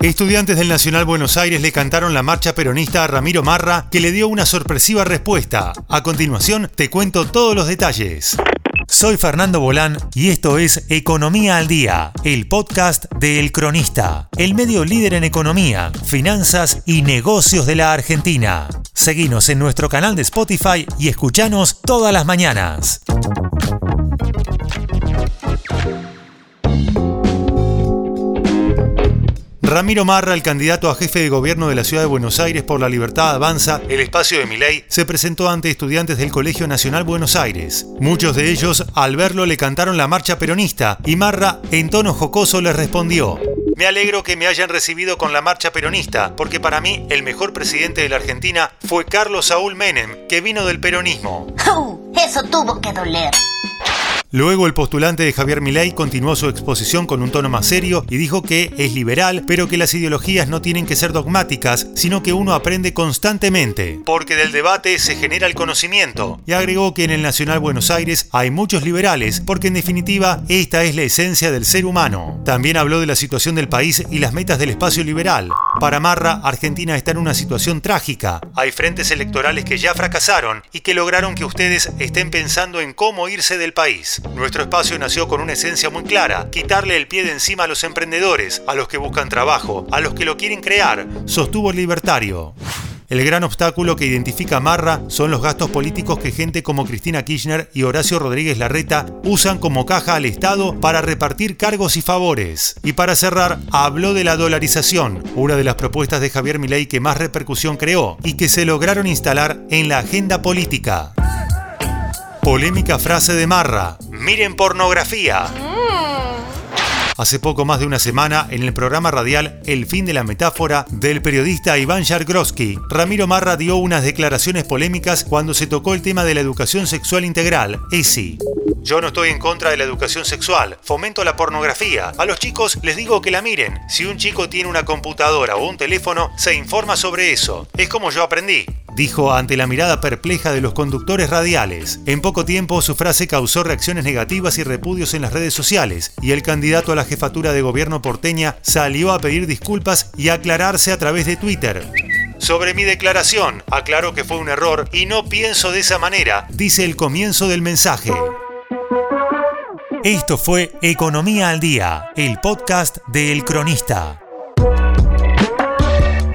Estudiantes del Nacional Buenos Aires le cantaron la marcha peronista a Ramiro Marra, que le dio una sorpresiva respuesta. A continuación, te cuento todos los detalles. Soy Fernando Bolán y esto es Economía al Día, el podcast de El Cronista, el medio líder en economía, finanzas y negocios de la Argentina. Seguinos en nuestro canal de Spotify y escuchanos todas las mañanas. Ramiro Marra, el candidato a jefe de gobierno de la ciudad de Buenos Aires por la Libertad Avanza, el espacio de Miley, se presentó ante estudiantes del Colegio Nacional Buenos Aires. Muchos de ellos, al verlo, le cantaron la marcha peronista y Marra, en tono jocoso, les respondió. Me alegro que me hayan recibido con la marcha peronista, porque para mí el mejor presidente de la Argentina fue Carlos Saúl Menem, que vino del peronismo. eso tuvo que doler. Luego el postulante de Javier Milei continuó su exposición con un tono más serio y dijo que es liberal, pero que las ideologías no tienen que ser dogmáticas, sino que uno aprende constantemente, porque del debate se genera el conocimiento. Y agregó que en el Nacional Buenos Aires hay muchos liberales, porque en definitiva esta es la esencia del ser humano. También habló de la situación del país y las metas del espacio liberal. Para Marra, Argentina está en una situación trágica. Hay frentes electorales que ya fracasaron y que lograron que ustedes estén pensando en cómo irse del país. Nuestro espacio nació con una esencia muy clara, quitarle el pie de encima a los emprendedores, a los que buscan trabajo, a los que lo quieren crear, sostuvo el libertario. El gran obstáculo que identifica Marra son los gastos políticos que gente como Cristina Kirchner y Horacio Rodríguez Larreta usan como caja al Estado para repartir cargos y favores. Y para cerrar, habló de la dolarización, una de las propuestas de Javier Milei que más repercusión creó y que se lograron instalar en la agenda política. Polémica frase de Marra. Miren pornografía. Hace poco más de una semana, en el programa radial El fin de la metáfora del periodista Iván Yargroski, Ramiro Marra dio unas declaraciones polémicas cuando se tocó el tema de la educación sexual integral, ESI. Yo no estoy en contra de la educación sexual, fomento la pornografía. A los chicos les digo que la miren. Si un chico tiene una computadora o un teléfono, se informa sobre eso. Es como yo aprendí dijo ante la mirada perpleja de los conductores radiales. En poco tiempo su frase causó reacciones negativas y repudios en las redes sociales, y el candidato a la jefatura de gobierno porteña salió a pedir disculpas y aclararse a través de Twitter. Sobre mi declaración, aclaro que fue un error y no pienso de esa manera, dice el comienzo del mensaje. Esto fue Economía al Día, el podcast de El Cronista.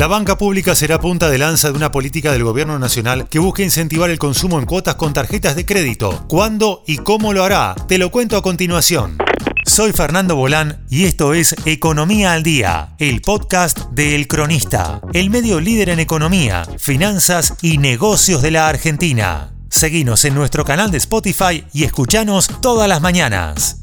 La banca pública será punta de lanza de una política del gobierno nacional que busque incentivar el consumo en cuotas con tarjetas de crédito. ¿Cuándo y cómo lo hará? Te lo cuento a continuación. Soy Fernando Bolán y esto es Economía al Día, el podcast de El Cronista, el medio líder en economía, finanzas y negocios de la Argentina. Seguinos en nuestro canal de Spotify y escuchanos todas las mañanas.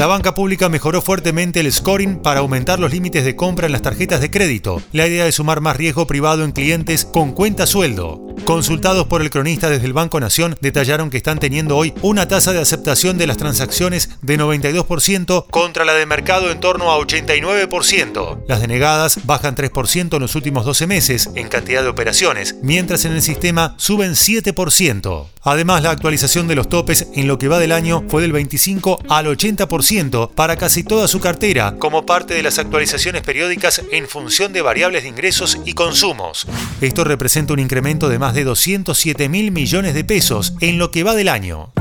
La banca pública mejoró fuertemente el scoring para aumentar los límites de compra en las tarjetas de crédito. La idea es sumar más riesgo privado en clientes con cuenta sueldo. Consultados por el cronista desde el Banco Nación, detallaron que están teniendo hoy una tasa de aceptación de las transacciones de 92% contra la de mercado en torno a 89%. Las denegadas bajan 3% en los últimos 12 meses en cantidad de operaciones, mientras en el sistema suben 7%. Además, la actualización de los topes en lo que va del año fue del 25 al 80% para casi toda su cartera, como parte de las actualizaciones periódicas en función de variables de ingresos y consumos. Esto representa un incremento de más de 207 mil millones de pesos en lo que va del año.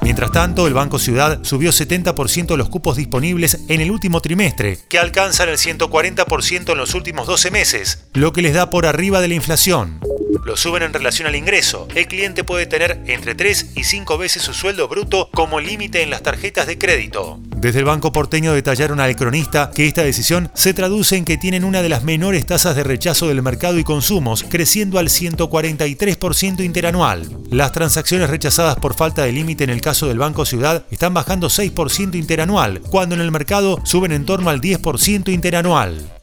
Mientras tanto, el Banco Ciudad subió 70% los cupos disponibles en el último trimestre, que alcanzan el 140% en los últimos 12 meses, lo que les da por arriba de la inflación. Lo suben en relación al ingreso. El cliente puede tener entre 3 y 5 veces su sueldo bruto como límite en las tarjetas de crédito. Desde el Banco Porteño detallaron al cronista que esta decisión se traduce en que tienen una de las menores tasas de rechazo del mercado y consumos, creciendo al 143% interanual. Las transacciones rechazadas por falta de límite en el caso del Banco Ciudad están bajando 6% interanual, cuando en el mercado suben en torno al 10% interanual.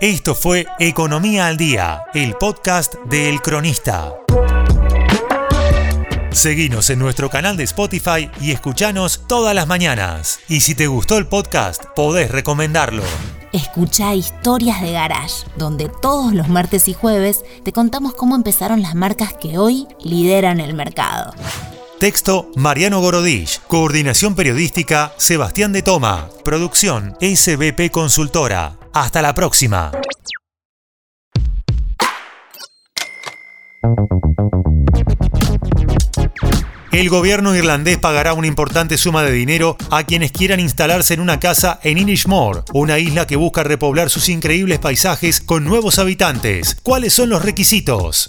Esto fue Economía al Día, el podcast de El Cronista. Seguinos en nuestro canal de Spotify y escuchanos todas las mañanas. Y si te gustó el podcast, podés recomendarlo. Escucha Historias de Garage, donde todos los martes y jueves te contamos cómo empezaron las marcas que hoy lideran el mercado. Texto Mariano Gorodich. Coordinación periodística Sebastián de Toma. Producción SBP Consultora. Hasta la próxima. El gobierno irlandés pagará una importante suma de dinero a quienes quieran instalarse en una casa en Inishmore, una isla que busca repoblar sus increíbles paisajes con nuevos habitantes. ¿Cuáles son los requisitos?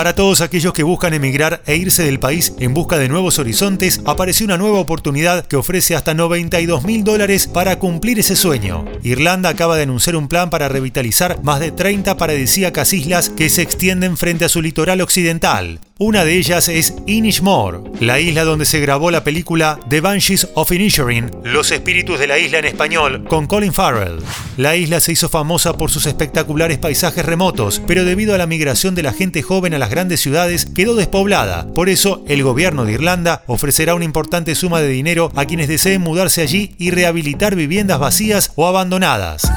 Para todos aquellos que buscan emigrar e irse del país en busca de nuevos horizontes, apareció una nueva oportunidad que ofrece hasta 92 mil dólares para cumplir ese sueño. Irlanda acaba de anunciar un plan para revitalizar más de 30 paradisíacas islas que se extienden frente a su litoral occidental. Una de ellas es Inishmore, la isla donde se grabó la película The Banshees of Inisherin, Los espíritus de la isla en español, con Colin Farrell. La isla se hizo famosa por sus espectaculares paisajes remotos, pero debido a la migración de la gente joven a las grandes ciudades quedó despoblada. Por eso, el gobierno de Irlanda ofrecerá una importante suma de dinero a quienes deseen mudarse allí y rehabilitar viviendas vacías o abandonadas.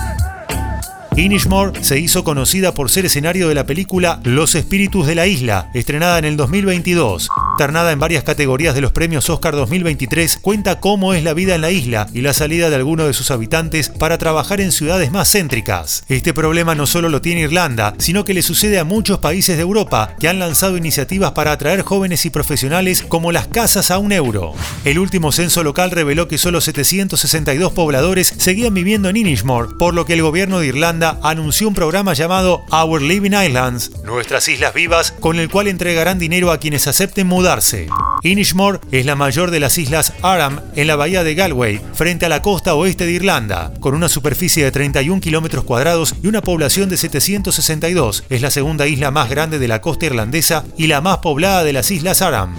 Inishmore se hizo conocida por ser escenario de la película Los Espíritus de la Isla, estrenada en el 2022. Ternada en varias categorías de los premios Oscar 2023, cuenta cómo es la vida en la isla y la salida de algunos de sus habitantes para trabajar en ciudades más céntricas. Este problema no solo lo tiene Irlanda, sino que le sucede a muchos países de Europa que han lanzado iniciativas para atraer jóvenes y profesionales como las casas a un euro. El último censo local reveló que solo 762 pobladores seguían viviendo en Inishmore, por lo que el gobierno de Irlanda anunció un programa llamado Our Living Islands, Nuestras Islas Vivas, con el cual entregarán dinero a quienes acepten mudarse. Inishmore es la mayor de las islas Aram en la bahía de Galway, frente a la costa oeste de Irlanda, con una superficie de 31 kilómetros cuadrados y una población de 762. Es la segunda isla más grande de la costa irlandesa y la más poblada de las islas Aram.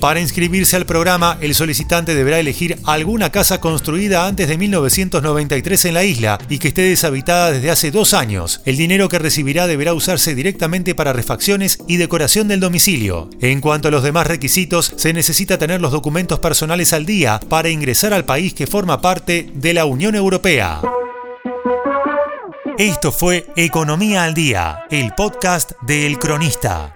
Para inscribirse al programa, el solicitante deberá elegir alguna casa construida antes de 1993 en la isla y que esté deshabitada desde hace dos años. El dinero que recibirá deberá usarse directamente para refacciones y decoración del domicilio. En cuanto a los demás requisitos, se necesita tener los documentos personales al día para ingresar al país que forma parte de la Unión Europea. Esto fue Economía al Día, el podcast de El Cronista.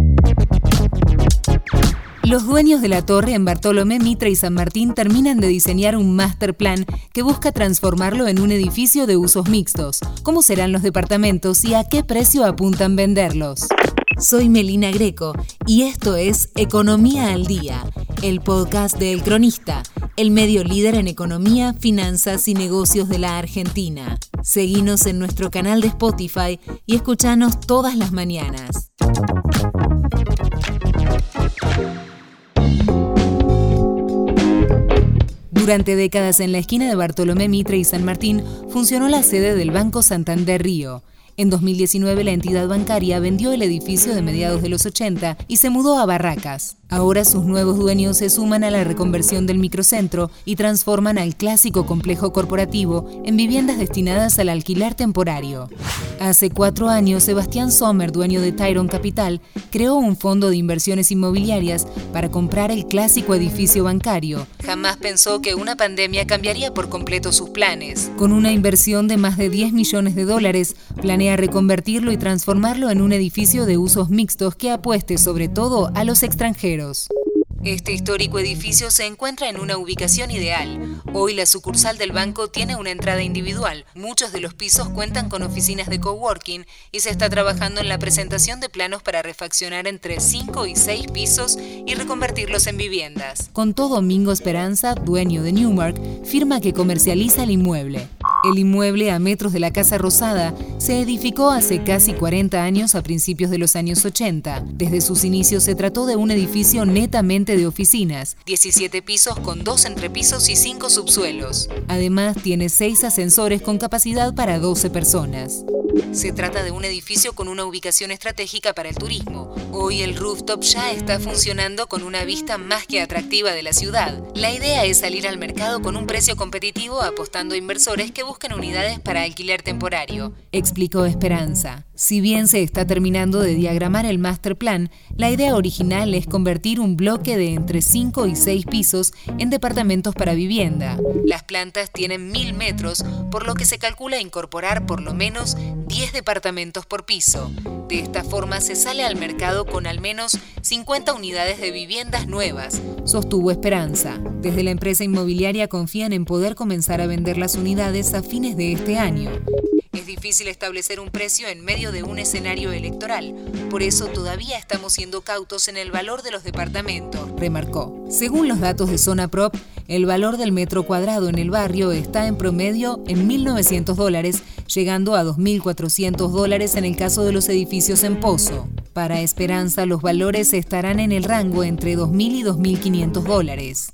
Los dueños de la torre en Bartolomé Mitra y San Martín terminan de diseñar un master plan que busca transformarlo en un edificio de usos mixtos. ¿Cómo serán los departamentos y a qué precio apuntan venderlos? Soy Melina Greco y esto es Economía al Día, el podcast de El Cronista, el medio líder en economía, finanzas y negocios de la Argentina. Seguinos en nuestro canal de Spotify y escuchanos todas las mañanas. Durante décadas en la esquina de Bartolomé Mitre y San Martín funcionó la sede del Banco Santander Río. En 2019 la entidad bancaria vendió el edificio de mediados de los 80 y se mudó a Barracas. Ahora sus nuevos dueños se suman a la reconversión del microcentro y transforman al clásico complejo corporativo en viviendas destinadas al alquiler temporario. Hace cuatro años, Sebastián Sommer, dueño de Tyron Capital, creó un fondo de inversiones inmobiliarias para comprar el clásico edificio bancario. Jamás pensó que una pandemia cambiaría por completo sus planes. Con una inversión de más de 10 millones de dólares, planea reconvertirlo y transformarlo en un edificio de usos mixtos que apueste sobre todo a los extranjeros. Este histórico edificio se encuentra en una ubicación ideal. Hoy la sucursal del banco tiene una entrada individual. Muchos de los pisos cuentan con oficinas de coworking y se está trabajando en la presentación de planos para refaccionar entre 5 y 6 pisos y reconvertirlos en viviendas. Con todo, Domingo Esperanza, dueño de Newmark, firma que comercializa el inmueble. El inmueble a metros de la Casa Rosada se edificó hace casi 40 años a principios de los años 80. Desde sus inicios se trató de un edificio netamente de oficinas, 17 pisos con dos entrepisos y 5 subsuelos. Además tiene 6 ascensores con capacidad para 12 personas. Se trata de un edificio con una ubicación estratégica para el turismo. Hoy el rooftop ya está funcionando con una vista más que atractiva de la ciudad. La idea es salir al mercado con un precio competitivo apostando a inversores que buscan unidades para alquiler temporario, explicó Esperanza. Si bien se está terminando de diagramar el master plan, la idea original es convertir un bloque de entre 5 y 6 pisos en departamentos para vivienda. Las plantas tienen 1000 metros, por lo que se calcula incorporar por lo menos 10 departamentos por piso. De esta forma se sale al mercado con al menos 50 unidades de viviendas nuevas, sostuvo Esperanza. Desde la empresa inmobiliaria confían en poder comenzar a vender las unidades a fines de este año. Es difícil establecer un precio en medio de un escenario electoral, por eso todavía estamos siendo cautos en el valor de los departamentos, remarcó. Según los datos de Zona Prop, el valor del metro cuadrado en el barrio está en promedio en 1.900 dólares, llegando a 2.400 dólares en el caso de los edificios en Pozo. Para Esperanza, los valores estarán en el rango entre 2.000 y 2.500 dólares.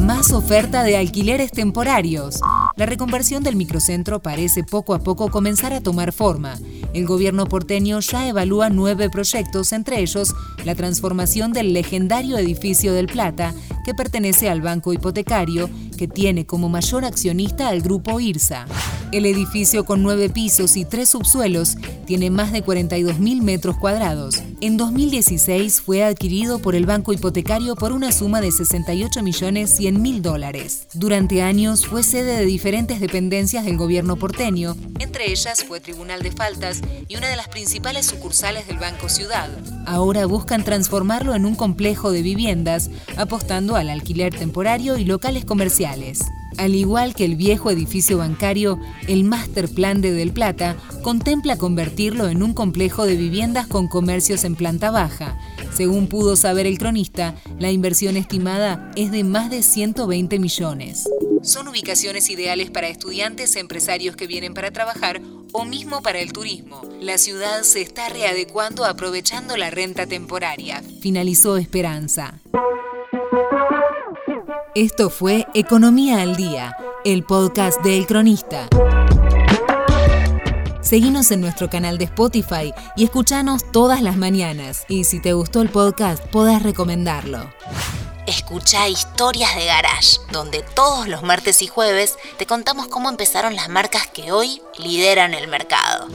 Más oferta de alquileres temporarios. La reconversión del microcentro parece poco a poco comenzar a tomar forma. El gobierno porteño ya evalúa nueve proyectos, entre ellos la transformación del legendario edificio del Plata, que pertenece al banco hipotecario, que tiene como mayor accionista al grupo IRSA. El edificio con nueve pisos y tres subsuelos tiene más de 42.000 metros cuadrados. En 2016 fue adquirido por el banco hipotecario por una suma de 68 millones mil dólares. Durante años fue sede de diferentes dependencias del gobierno porteño, entre ellas fue Tribunal de Faltas y una de las principales sucursales del Banco Ciudad. Ahora buscan transformarlo en un complejo de viviendas, apostando al alquiler temporario y locales comerciales. Al igual que el viejo edificio bancario, el Master Plan de Del Plata contempla convertirlo en un complejo de viviendas con comercios en planta baja. Según pudo saber el cronista, la inversión estimada es de más de 120 millones. Son ubicaciones ideales para estudiantes, empresarios que vienen para trabajar o mismo para el turismo. La ciudad se está readecuando aprovechando la renta temporaria. Finalizó Esperanza. Esto fue Economía al Día, el podcast de El Cronista. Seguinos en nuestro canal de Spotify y escuchanos todas las mañanas. Y si te gustó el podcast, podés recomendarlo. Escucha Historias de Garage, donde todos los martes y jueves te contamos cómo empezaron las marcas que hoy lideran el mercado.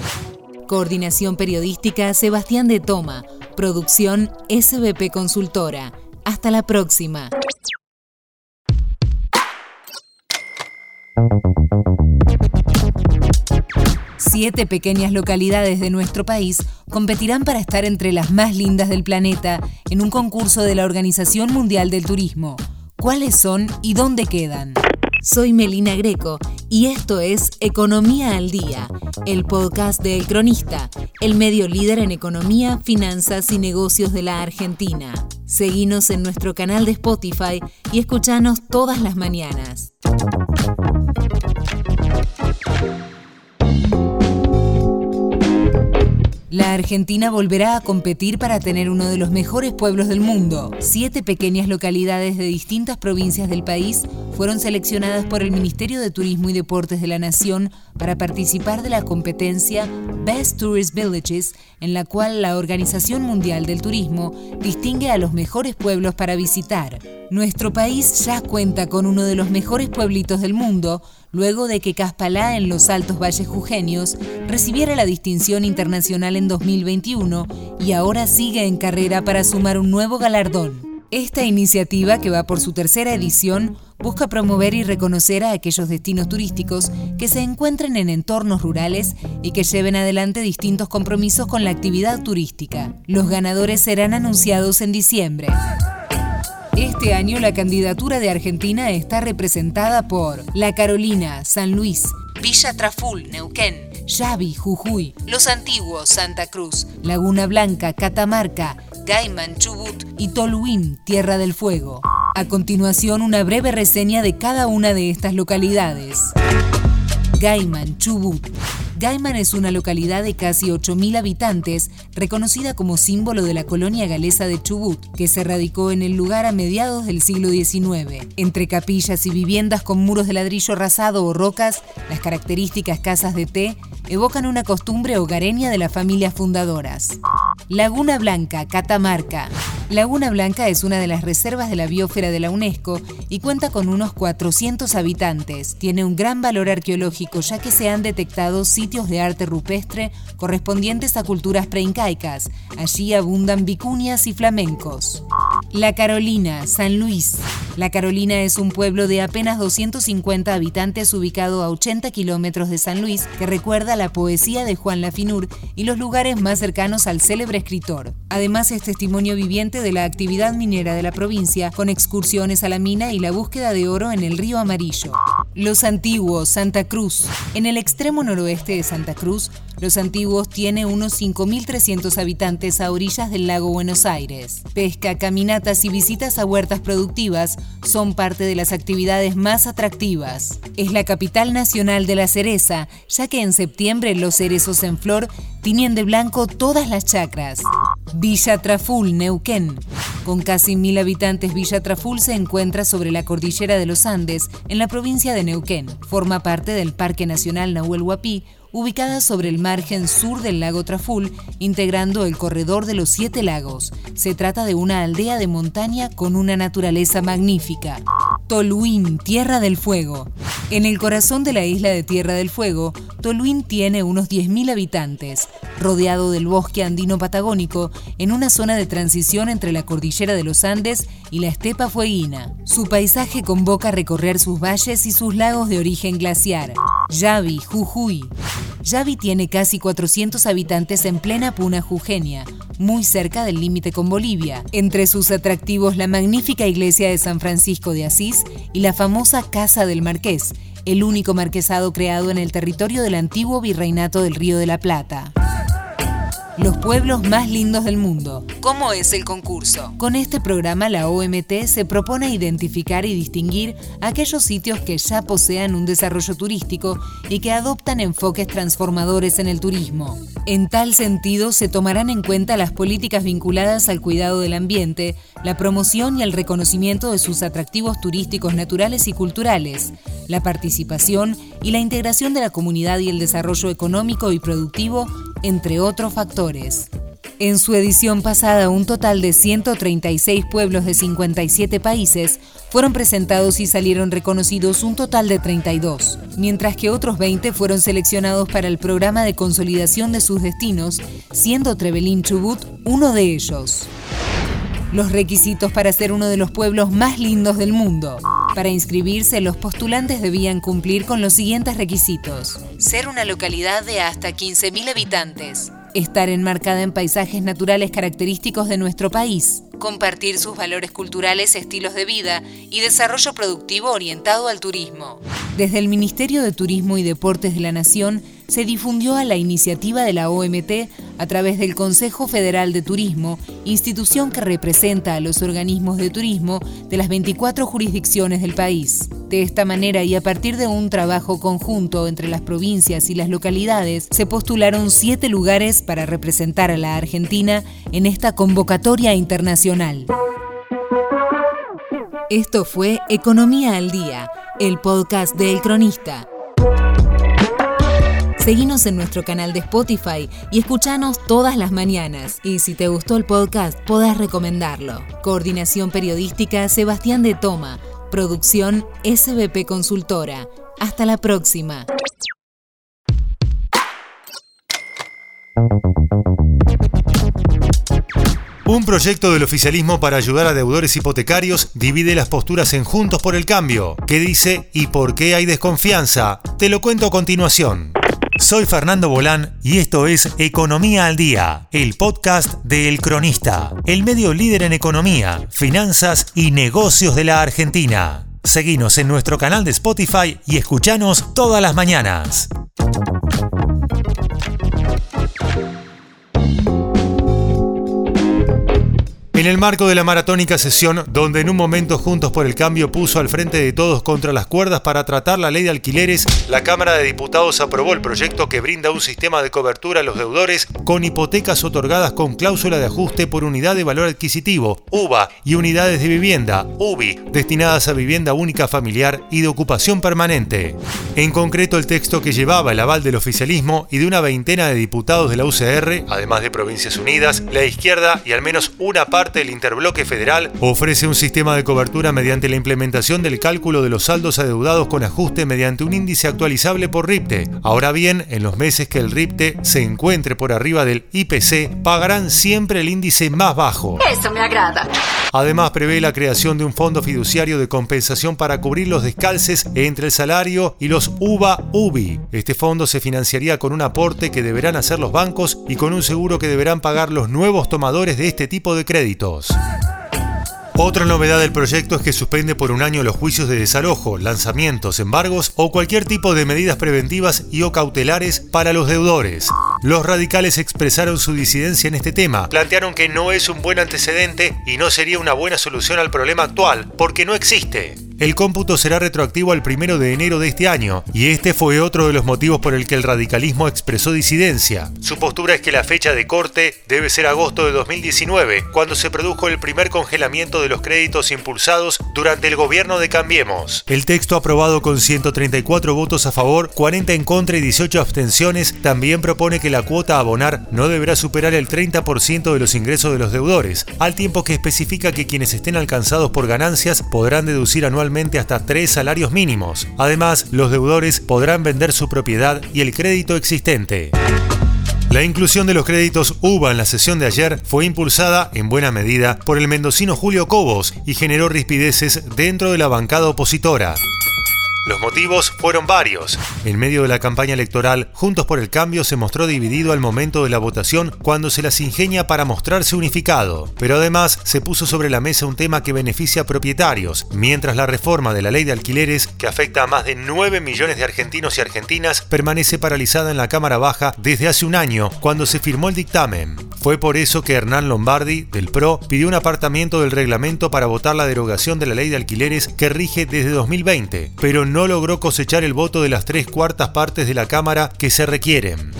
Coordinación periodística Sebastián de Toma. Producción SBP Consultora. Hasta la próxima. Siete pequeñas localidades de nuestro país competirán para estar entre las más lindas del planeta en un concurso de la Organización Mundial del Turismo. ¿Cuáles son y dónde quedan? Soy Melina Greco y esto es Economía al Día, el podcast de El Cronista, el medio líder en economía, finanzas y negocios de la Argentina. Seguinos en nuestro canal de Spotify y escuchanos todas las mañanas. La Argentina volverá a competir para tener uno de los mejores pueblos del mundo. Siete pequeñas localidades de distintas provincias del país fueron seleccionadas por el Ministerio de Turismo y Deportes de la Nación para participar de la competencia Best Tourist Villages, en la cual la Organización Mundial del Turismo distingue a los mejores pueblos para visitar. Nuestro país ya cuenta con uno de los mejores pueblitos del mundo, luego de que Caspalá en los Altos Valles Jujeños recibiera la distinción internacional en 2021 y ahora sigue en carrera para sumar un nuevo galardón. Esta iniciativa, que va por su tercera edición, busca promover y reconocer a aquellos destinos turísticos que se encuentren en entornos rurales y que lleven adelante distintos compromisos con la actividad turística. Los ganadores serán anunciados en diciembre. Este año la candidatura de Argentina está representada por La Carolina, San Luis, Villa Traful, Neuquén, Yavi, Jujuy, Los Antiguos, Santa Cruz, Laguna Blanca, Catamarca, Gaiman, Chubut y Toluín, Tierra del Fuego. A continuación, una breve reseña de cada una de estas localidades. Gaiman, Chubut, Gaiman es una localidad de casi 8.000 habitantes, reconocida como símbolo de la colonia galesa de Chubut, que se radicó en el lugar a mediados del siglo XIX. Entre capillas y viviendas con muros de ladrillo rasado o rocas, las características casas de té evocan una costumbre hogareña de las familias fundadoras. Laguna Blanca, Catamarca. Laguna Blanca es una de las reservas de la biosfera de la UNESCO y cuenta con unos 400 habitantes. Tiene un gran valor arqueológico ya que se han detectado sitios de arte rupestre correspondientes a culturas preincaicas. Allí abundan vicunias y flamencos. La Carolina, San Luis. La Carolina es un pueblo de apenas 250 habitantes ubicado a 80 kilómetros de San Luis que recuerda la poesía de Juan Lafinur y los lugares más cercanos al célebre escritor. Además es testimonio viviente de la actividad minera de la provincia con excursiones a la mina y la búsqueda de oro en el río Amarillo. Los Antiguos, Santa Cruz. En el extremo noroeste de Santa Cruz, Los Antiguos tiene unos 5.300 habitantes a orillas del lago Buenos Aires. Pesca, caminatas y visitas a huertas productivas son parte de las actividades más atractivas. Es la capital nacional de la cereza, ya que en septiembre los cerezos en flor tiñen de blanco todas las chacras. Villa Traful, Neuquén. Con casi mil habitantes, Villa Traful se encuentra sobre la cordillera de los Andes, en la provincia de Neuquén. Forma parte del Parque Nacional Nahuel Huapi, ubicada sobre el margen sur del lago Traful, integrando el corredor de los Siete Lagos. Se trata de una aldea de montaña con una naturaleza magnífica. Toluín, Tierra del Fuego. En el corazón de la isla de Tierra del Fuego, Toluín tiene unos 10.000 habitantes, rodeado del bosque andino patagónico, en una zona de transición entre la cordillera de los Andes y la estepa fueguina. Su paisaje convoca a recorrer sus valles y sus lagos de origen glaciar. Yavi, Jujuy. Yavi tiene casi 400 habitantes en plena puna jujeña, muy cerca del límite con Bolivia. Entre sus atractivos la magnífica iglesia de San Francisco de Asís y la famosa Casa del Marqués, el único marquesado creado en el territorio del antiguo virreinato del Río de la Plata. Los pueblos más lindos del mundo. ¿Cómo es el concurso? Con este programa la OMT se propone identificar y distinguir aquellos sitios que ya posean un desarrollo turístico y que adoptan enfoques transformadores en el turismo. En tal sentido, se tomarán en cuenta las políticas vinculadas al cuidado del ambiente, la promoción y el reconocimiento de sus atractivos turísticos naturales y culturales, la participación y la integración de la comunidad y el desarrollo económico y productivo entre otros factores. En su edición pasada, un total de 136 pueblos de 57 países fueron presentados y salieron reconocidos un total de 32, mientras que otros 20 fueron seleccionados para el programa de consolidación de sus destinos, siendo Trevelin Chubut uno de ellos. Los requisitos para ser uno de los pueblos más lindos del mundo. Para inscribirse, los postulantes debían cumplir con los siguientes requisitos. Ser una localidad de hasta 15.000 habitantes. Estar enmarcada en paisajes naturales característicos de nuestro país. Compartir sus valores culturales, estilos de vida y desarrollo productivo orientado al turismo. Desde el Ministerio de Turismo y Deportes de la Nación, se difundió a la iniciativa de la OMT a través del Consejo Federal de Turismo, institución que representa a los organismos de turismo de las 24 jurisdicciones del país. De esta manera y a partir de un trabajo conjunto entre las provincias y las localidades, se postularon siete lugares para representar a la Argentina en esta convocatoria internacional. Esto fue Economía al Día, el podcast de El Cronista. Seguinos en nuestro canal de Spotify y escuchanos todas las mañanas. Y si te gustó el podcast, podés recomendarlo. Coordinación Periodística Sebastián de Toma. Producción SBP Consultora. Hasta la próxima. Un proyecto del oficialismo para ayudar a deudores hipotecarios divide las posturas en Juntos por el Cambio. ¿Qué dice y por qué hay desconfianza? Te lo cuento a continuación. Soy Fernando Bolán y esto es Economía al Día, el podcast de El Cronista, el medio líder en economía, finanzas y negocios de la Argentina. Seguinos en nuestro canal de Spotify y escuchanos todas las mañanas. En el marco de la maratónica sesión, donde en un momento Juntos por el Cambio puso al frente de todos contra las cuerdas para tratar la ley de alquileres, la Cámara de Diputados aprobó el proyecto que brinda un sistema de cobertura a los deudores con hipotecas otorgadas con cláusula de ajuste por unidad de valor adquisitivo, UVA, y unidades de vivienda, UBI, destinadas a vivienda única familiar y de ocupación permanente. En concreto, el texto que llevaba el aval del oficialismo y de una veintena de diputados de la UCR, además de Provincias Unidas, la izquierda y al menos una parte del interbloque federal ofrece un sistema de cobertura mediante la implementación del cálculo de los saldos adeudados con ajuste mediante un índice actualizable por RIPTE. Ahora bien, en los meses que el RIPTE se encuentre por arriba del IPC, pagarán siempre el índice más bajo. Eso me agrada. Además, prevé la creación de un fondo fiduciario de compensación para cubrir los descalces entre el salario y los UBA-UBI. Este fondo se financiaría con un aporte que deberán hacer los bancos y con un seguro que deberán pagar los nuevos tomadores de este tipo de crédito. Otra novedad del proyecto es que suspende por un año los juicios de desalojo, lanzamientos, embargos o cualquier tipo de medidas preventivas y o cautelares para los deudores. Los radicales expresaron su disidencia en este tema, plantearon que no es un buen antecedente y no sería una buena solución al problema actual, porque no existe. El cómputo será retroactivo al primero de enero de este año, y este fue otro de los motivos por el que el radicalismo expresó disidencia. Su postura es que la fecha de corte debe ser agosto de 2019, cuando se produjo el primer congelamiento de los créditos impulsados durante el gobierno de Cambiemos. El texto aprobado con 134 votos a favor, 40 en contra y 18 abstenciones también propone que la cuota a abonar no deberá superar el 30% de los ingresos de los deudores, al tiempo que especifica que quienes estén alcanzados por ganancias podrán deducir anualmente hasta tres salarios mínimos. Además, los deudores podrán vender su propiedad y el crédito existente. La inclusión de los créditos UVA en la sesión de ayer fue impulsada, en buena medida, por el mendocino Julio Cobos y generó rispideces dentro de la bancada opositora. Los motivos fueron varios. En medio de la campaña electoral, Juntos por el Cambio se mostró dividido al momento de la votación cuando se las ingenia para mostrarse unificado. Pero además se puso sobre la mesa un tema que beneficia a propietarios, mientras la reforma de la ley de alquileres, que afecta a más de 9 millones de argentinos y argentinas, permanece paralizada en la Cámara Baja desde hace un año, cuando se firmó el dictamen. Fue por eso que Hernán Lombardi, del PRO, pidió un apartamiento del reglamento para votar la derogación de la ley de alquileres que rige desde 2020, pero no no logró cosechar el voto de las tres cuartas partes de la Cámara que se requieren.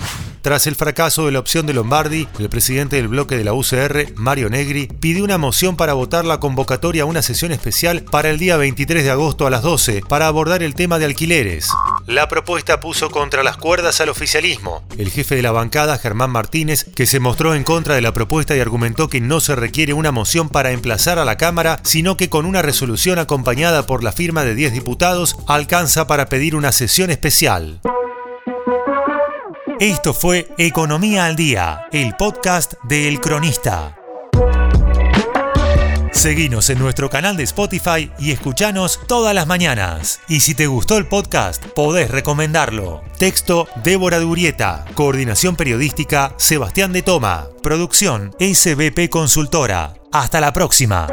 Tras el fracaso de la opción de Lombardi, el presidente del bloque de la UCR, Mario Negri, pidió una moción para votar la convocatoria a una sesión especial para el día 23 de agosto a las 12 para abordar el tema de alquileres. La propuesta puso contra las cuerdas al oficialismo. El jefe de la bancada, Germán Martínez, que se mostró en contra de la propuesta y argumentó que no se requiere una moción para emplazar a la Cámara, sino que con una resolución acompañada por la firma de 10 diputados alcanza para pedir una sesión especial. Esto fue Economía al Día, el podcast de El Cronista. Seguinos en nuestro canal de Spotify y escuchanos todas las mañanas. Y si te gustó el podcast, podés recomendarlo. Texto Débora Durieta. Coordinación periodística Sebastián de Toma. Producción SBP Consultora. Hasta la próxima.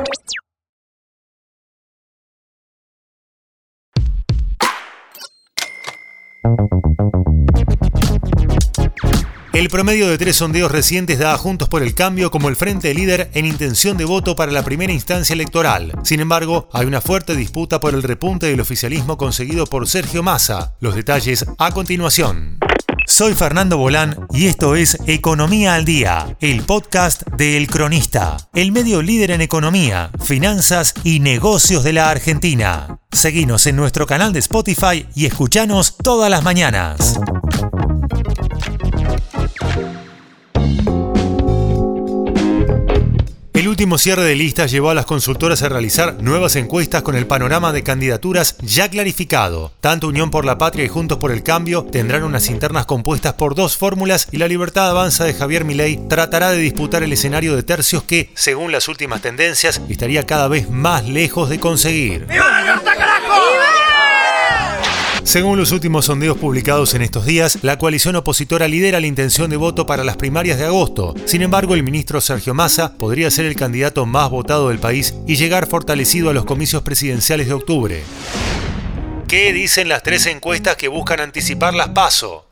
El promedio de tres sondeos recientes da a Juntos por el Cambio como el frente líder en intención de voto para la primera instancia electoral. Sin embargo, hay una fuerte disputa por el repunte del oficialismo conseguido por Sergio Massa. Los detalles a continuación. Soy Fernando Bolán y esto es Economía al Día, el podcast de El Cronista, el medio líder en economía, finanzas y negocios de la Argentina. Seguinos en nuestro canal de Spotify y escuchanos todas las mañanas. Último cierre de listas llevó a las consultoras a realizar nuevas encuestas con el panorama de candidaturas ya clarificado. Tanto Unión por la Patria y Juntos por el Cambio tendrán unas internas compuestas por dos fórmulas y la libertad avanza de Javier Milei tratará de disputar el escenario de tercios que, según las últimas tendencias, estaría cada vez más lejos de conseguir. Según los últimos sondeos publicados en estos días, la coalición opositora lidera la intención de voto para las primarias de agosto. Sin embargo, el ministro Sergio Massa podría ser el candidato más votado del país y llegar fortalecido a los comicios presidenciales de octubre. ¿Qué dicen las tres encuestas que buscan anticipar las PASO?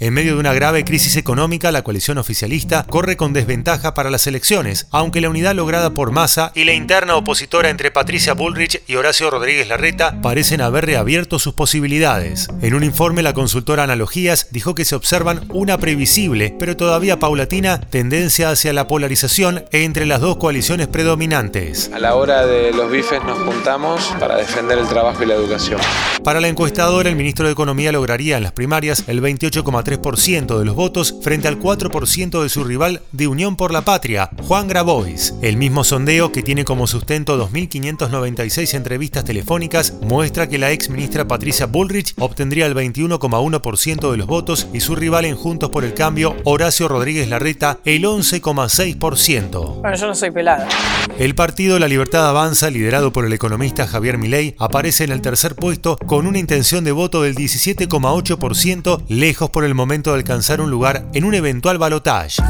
En medio de una grave crisis económica, la coalición oficialista corre con desventaja para las elecciones, aunque la unidad lograda por Massa y la interna opositora entre Patricia Bullrich y Horacio Rodríguez Larreta parecen haber reabierto sus posibilidades. En un informe, la consultora Analogías dijo que se observan una previsible, pero todavía paulatina, tendencia hacia la polarización entre las dos coaliciones predominantes. A la hora de los bifes nos juntamos para defender el trabajo y la educación. Para la encuestadora, el ministro de Economía lograría en las primarias el 28,3% de los votos frente al 4% de su rival de Unión por la Patria, Juan Grabois. El mismo sondeo, que tiene como sustento 2.596 entrevistas telefónicas, muestra que la ex ministra Patricia Bullrich obtendría el 21,1% de los votos y su rival en Juntos por el Cambio, Horacio Rodríguez Larreta, el 11,6%. Bueno, yo no soy pelada. El partido La Libertad Avanza, liderado por el economista Javier Milei, aparece en el tercer puesto con una intención de voto del 17,8%, lejos por el momento de alcanzar un lugar en un eventual balotaje.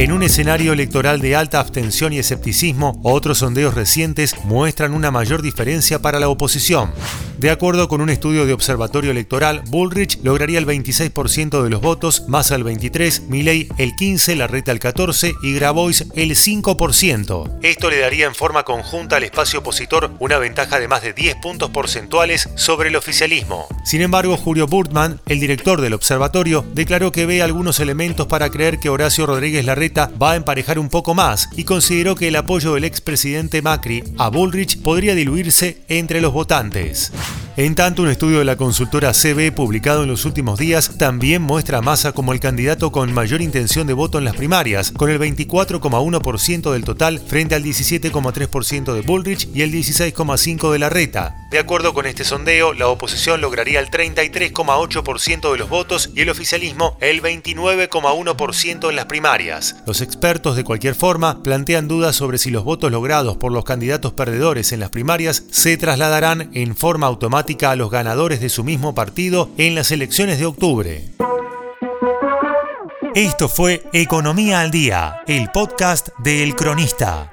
En un escenario electoral de alta abstención y escepticismo, otros sondeos recientes muestran una mayor diferencia para la oposición. De acuerdo con un estudio de observatorio electoral, Bullrich lograría el 26% de los votos, Massa el 23%, Milley el 15%, Larreta el 14% y Grabois el 5%. Esto le daría en forma conjunta al espacio opositor una ventaja de más de 10 puntos porcentuales sobre el oficialismo. Sin embargo, Julio Burtman, el director del observatorio, declaró que ve algunos elementos para creer que Horacio Rodríguez Larreta va a emparejar un poco más y consideró que el apoyo del expresidente Macri a Bullrich podría diluirse entre los votantes. En tanto, un estudio de la consultora CB publicado en los últimos días también muestra a Massa como el candidato con mayor intención de voto en las primarias, con el 24,1% del total frente al 17,3% de Bullrich y el 16,5% de Larreta. De acuerdo con este sondeo, la oposición lograría el 33,8% de los votos y el oficialismo el 29,1% en las primarias. Los expertos de cualquier forma plantean dudas sobre si los votos logrados por los candidatos perdedores en las primarias se trasladarán en forma automática a los ganadores de su mismo partido en las elecciones de octubre. Esto fue Economía al Día, el podcast de El Cronista.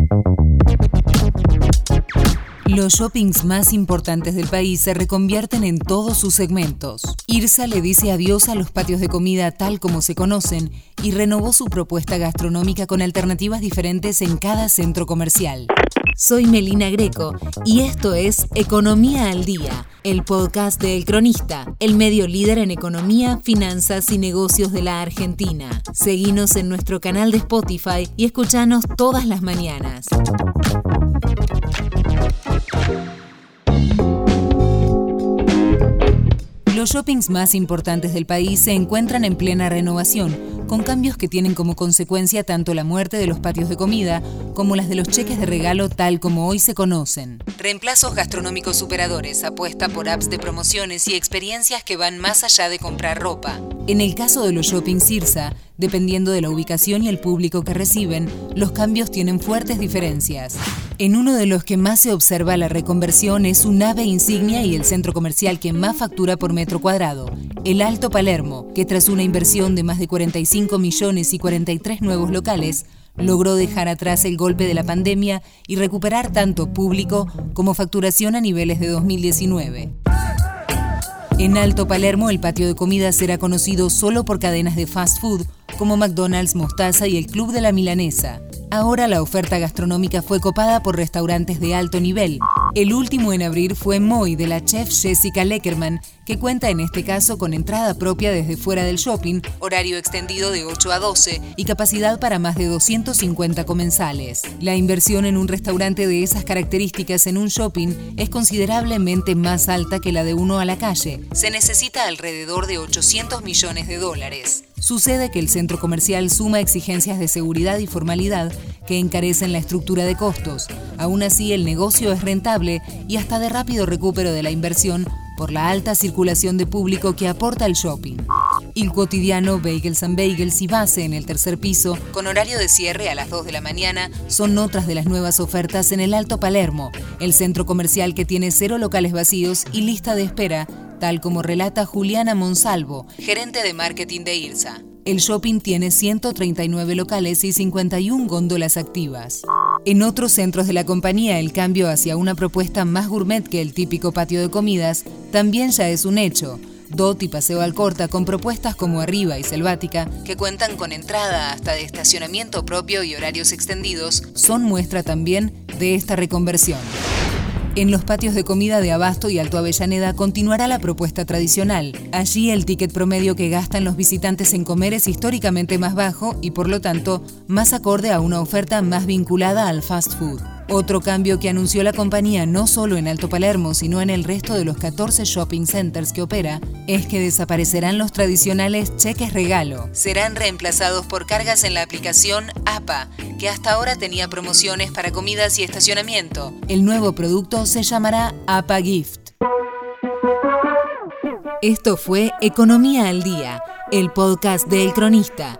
Los shoppings más importantes del país se reconvierten en todos sus segmentos. IRSA le dice adiós a los patios de comida tal como se conocen y renovó su propuesta gastronómica con alternativas diferentes en cada centro comercial. Soy Melina Greco y esto es Economía al Día, el podcast de El Cronista, el medio líder en economía, finanzas y negocios de la Argentina. Seguinos en nuestro canal de Spotify y escuchanos todas las mañanas. Los shoppings más importantes del país se encuentran en plena renovación, con cambios que tienen como consecuencia tanto la muerte de los patios de comida como las de los cheques de regalo tal como hoy se conocen. Reemplazos gastronómicos superadores apuesta por apps de promociones y experiencias que van más allá de comprar ropa. En el caso de los shopping Cirsa, dependiendo de la ubicación y el público que reciben, los cambios tienen fuertes diferencias. En uno de los que más se observa la reconversión es su nave insignia y el centro comercial que más factura por metro cuadrado, el Alto Palermo, que tras una inversión de más de 45 millones y 43 nuevos locales, logró dejar atrás el golpe de la pandemia y recuperar tanto público como facturación a niveles de 2019. En Alto Palermo, el patio de comida será conocido solo por cadenas de fast food como McDonald's, Mostaza y el Club de la Milanesa. Ahora la oferta gastronómica fue copada por restaurantes de alto nivel. El último en abrir fue Moy de la chef Jessica Leckerman, cuenta en este caso con entrada propia desde fuera del shopping, horario extendido de 8 a 12 y capacidad para más de 250 comensales. La inversión en un restaurante de esas características en un shopping es considerablemente más alta que la de uno a la calle. Se necesita alrededor de 800 millones de dólares. Sucede que el centro comercial suma exigencias de seguridad y formalidad que encarecen la estructura de costos. Aún así, el negocio es rentable y hasta de rápido recupero de la inversión por la alta circulación de público que aporta el shopping. El cotidiano Bagels and Bagels y base en el tercer piso, con horario de cierre a las 2 de la mañana, son otras de las nuevas ofertas en el Alto Palermo, el centro comercial que tiene cero locales vacíos y lista de espera tal como relata Juliana Monsalvo, gerente de marketing de IRSA. El shopping tiene 139 locales y 51 góndolas activas. En otros centros de la compañía, el cambio hacia una propuesta más gourmet que el típico patio de comidas también ya es un hecho. DOT y Paseo Alcorta con propuestas como Arriba y Selvática, que cuentan con entrada hasta de estacionamiento propio y horarios extendidos, son muestra también de esta reconversión. En los patios de comida de Abasto y Alto Avellaneda continuará la propuesta tradicional. Allí el ticket promedio que gastan los visitantes en comer es históricamente más bajo y por lo tanto más acorde a una oferta más vinculada al fast food. Otro cambio que anunció la compañía no solo en Alto Palermo, sino en el resto de los 14 shopping centers que opera, es que desaparecerán los tradicionales cheques regalo. Serán reemplazados por cargas en la aplicación APA, que hasta ahora tenía promociones para comidas y estacionamiento. El nuevo producto se llamará APA Gift. Esto fue Economía al Día, el podcast de El Cronista.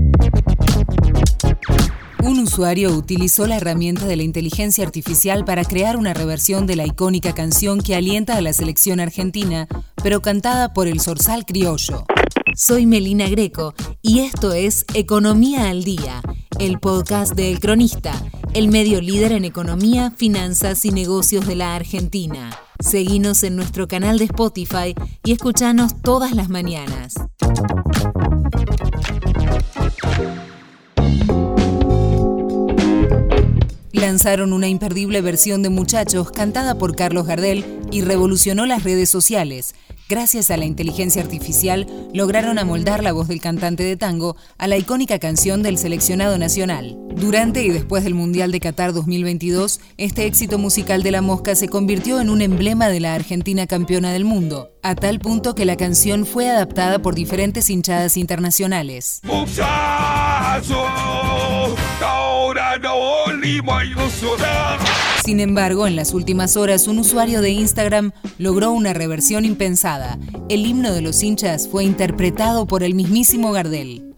Un usuario utilizó la herramienta de la inteligencia artificial para crear una reversión de la icónica canción que alienta a la selección argentina, pero cantada por el zorzal criollo. Soy Melina Greco y esto es Economía al Día, el podcast de El Cronista, el medio líder en economía, finanzas y negocios de la Argentina. Seguinos en nuestro canal de Spotify y escuchanos todas las mañanas. Lanzaron una imperdible versión de Muchachos cantada por Carlos Gardel y revolucionó las redes sociales. Gracias a la inteligencia artificial, lograron amoldar la voz del cantante de tango a la icónica canción del seleccionado nacional. Durante y después del Mundial de Qatar 2022, este éxito musical de la mosca se convirtió en un emblema de la Argentina campeona del mundo, a tal punto que la canción fue adaptada por diferentes hinchadas internacionales. Sin embargo, en las últimas horas, un usuario de Instagram logró una reversión impensada. El himno de los hinchas fue interpretado por el mismísimo Gardel.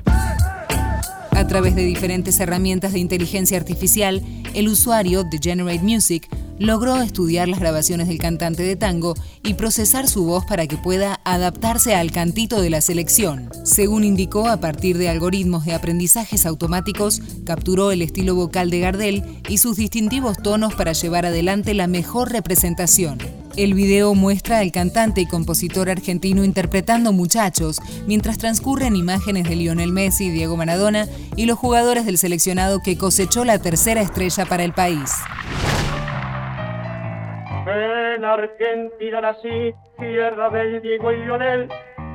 A través de diferentes herramientas de inteligencia artificial, el usuario de Generate Music logró estudiar las grabaciones del cantante de tango y procesar su voz para que pueda adaptarse al cantito de la selección. Según indicó, a partir de algoritmos de aprendizajes automáticos, capturó el estilo vocal de Gardel y sus distintivos tonos para llevar adelante la mejor representación. El video muestra al cantante y compositor argentino interpretando muchachos, mientras transcurren imágenes de Lionel Messi, Diego Maradona y los jugadores del seleccionado que cosechó la tercera estrella para el país. En Argentina nací, tierra del Diego y Lionel,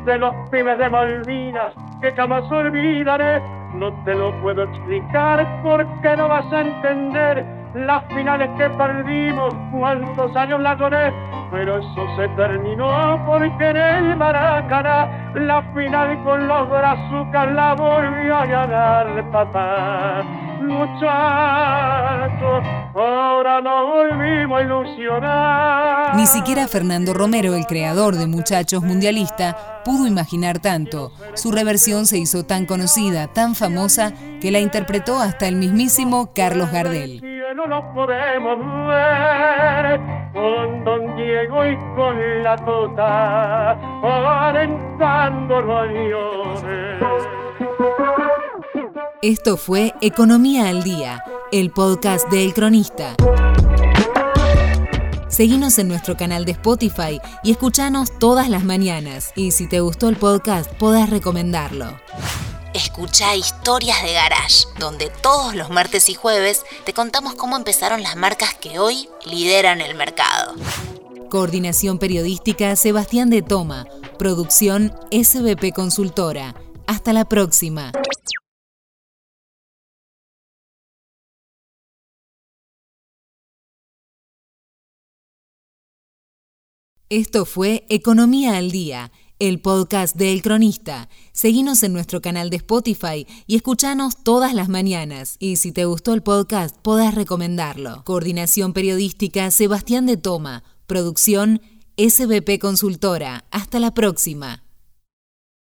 de los pibes de Malvinas que jamás olvidaré. No te lo puedo explicar porque no vas a entender las finales que perdimos, cuántos años la lloré, pero eso se terminó porque en el Maracaná la final con los brazucas la volvió a ganar papá. Muchachos, ahora no volvimos a ilusionar. Ni siquiera Fernando Romero, el creador de Muchachos Mundialista, pudo imaginar tanto. Su reversión se hizo tan conocida, tan famosa, que la interpretó hasta el mismísimo Carlos Gardel no nos podemos ver con Don Diego y con la Tota alentando Esto fue Economía al Día, el podcast de El Cronista. Seguinos en nuestro canal de Spotify y escuchanos todas las mañanas. Y si te gustó el podcast, podés recomendarlo. Escucha Historias de Garage, donde todos los martes y jueves te contamos cómo empezaron las marcas que hoy lideran el mercado. Coordinación periodística Sebastián de Toma. Producción SBP Consultora. Hasta la próxima. Esto fue Economía al Día el podcast de El Cronista. Seguinos en nuestro canal de Spotify y escuchanos todas las mañanas. Y si te gustó el podcast, podés recomendarlo. Coordinación periodística Sebastián de Toma. Producción SBP Consultora. Hasta la próxima.